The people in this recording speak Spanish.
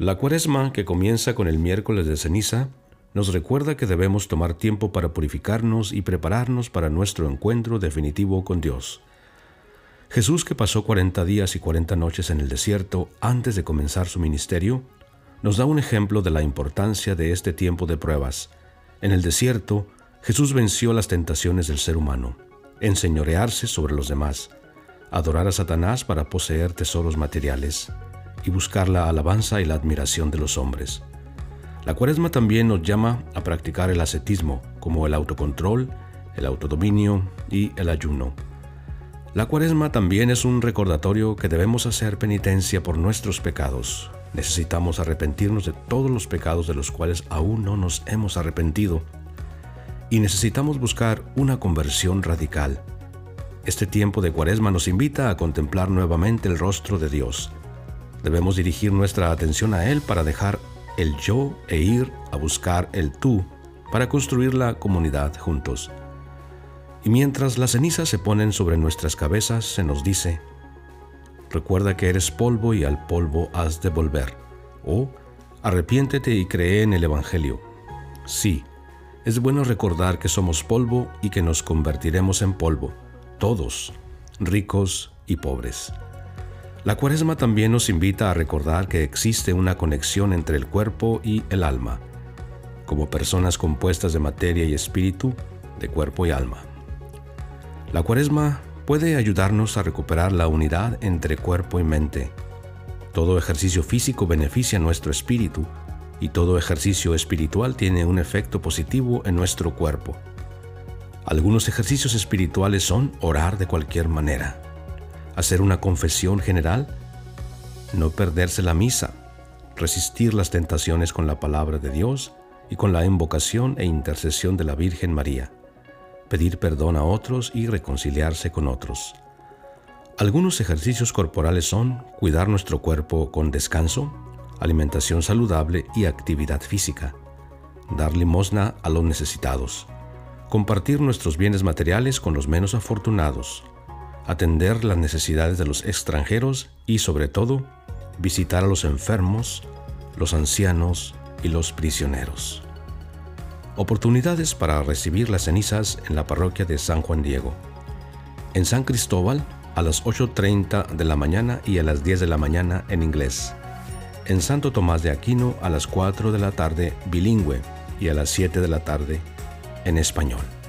La cuaresma, que comienza con el miércoles de ceniza, nos recuerda que debemos tomar tiempo para purificarnos y prepararnos para nuestro encuentro definitivo con Dios. Jesús, que pasó 40 días y 40 noches en el desierto antes de comenzar su ministerio, nos da un ejemplo de la importancia de este tiempo de pruebas. En el desierto, Jesús venció las tentaciones del ser humano, enseñorearse sobre los demás, adorar a Satanás para poseer tesoros materiales y buscar la alabanza y la admiración de los hombres. La cuaresma también nos llama a practicar el ascetismo, como el autocontrol, el autodominio y el ayuno. La cuaresma también es un recordatorio que debemos hacer penitencia por nuestros pecados. Necesitamos arrepentirnos de todos los pecados de los cuales aún no nos hemos arrepentido. Y necesitamos buscar una conversión radical. Este tiempo de cuaresma nos invita a contemplar nuevamente el rostro de Dios. Debemos dirigir nuestra atención a Él para dejar el yo e ir a buscar el tú para construir la comunidad juntos. Y mientras las cenizas se ponen sobre nuestras cabezas, se nos dice, recuerda que eres polvo y al polvo has de volver. O, arrepiéntete y cree en el Evangelio. Sí, es bueno recordar que somos polvo y que nos convertiremos en polvo, todos, ricos y pobres. La cuaresma también nos invita a recordar que existe una conexión entre el cuerpo y el alma, como personas compuestas de materia y espíritu, de cuerpo y alma. La cuaresma puede ayudarnos a recuperar la unidad entre cuerpo y mente. Todo ejercicio físico beneficia nuestro espíritu y todo ejercicio espiritual tiene un efecto positivo en nuestro cuerpo. Algunos ejercicios espirituales son orar de cualquier manera, hacer una confesión general, no perderse la misa, resistir las tentaciones con la palabra de Dios y con la invocación e intercesión de la Virgen María, pedir perdón a otros y reconciliarse con otros. Algunos ejercicios corporales son cuidar nuestro cuerpo con descanso, alimentación saludable y actividad física, dar limosna a los necesitados, compartir nuestros bienes materiales con los menos afortunados, atender las necesidades de los extranjeros y sobre todo visitar a los enfermos, los ancianos y los prisioneros. Oportunidades para recibir las cenizas en la parroquia de San Juan Diego. En San Cristóbal a las 8.30 de la mañana y a las 10 de la mañana en inglés. En Santo Tomás de Aquino a las 4 de la tarde bilingüe y a las 7 de la tarde en español.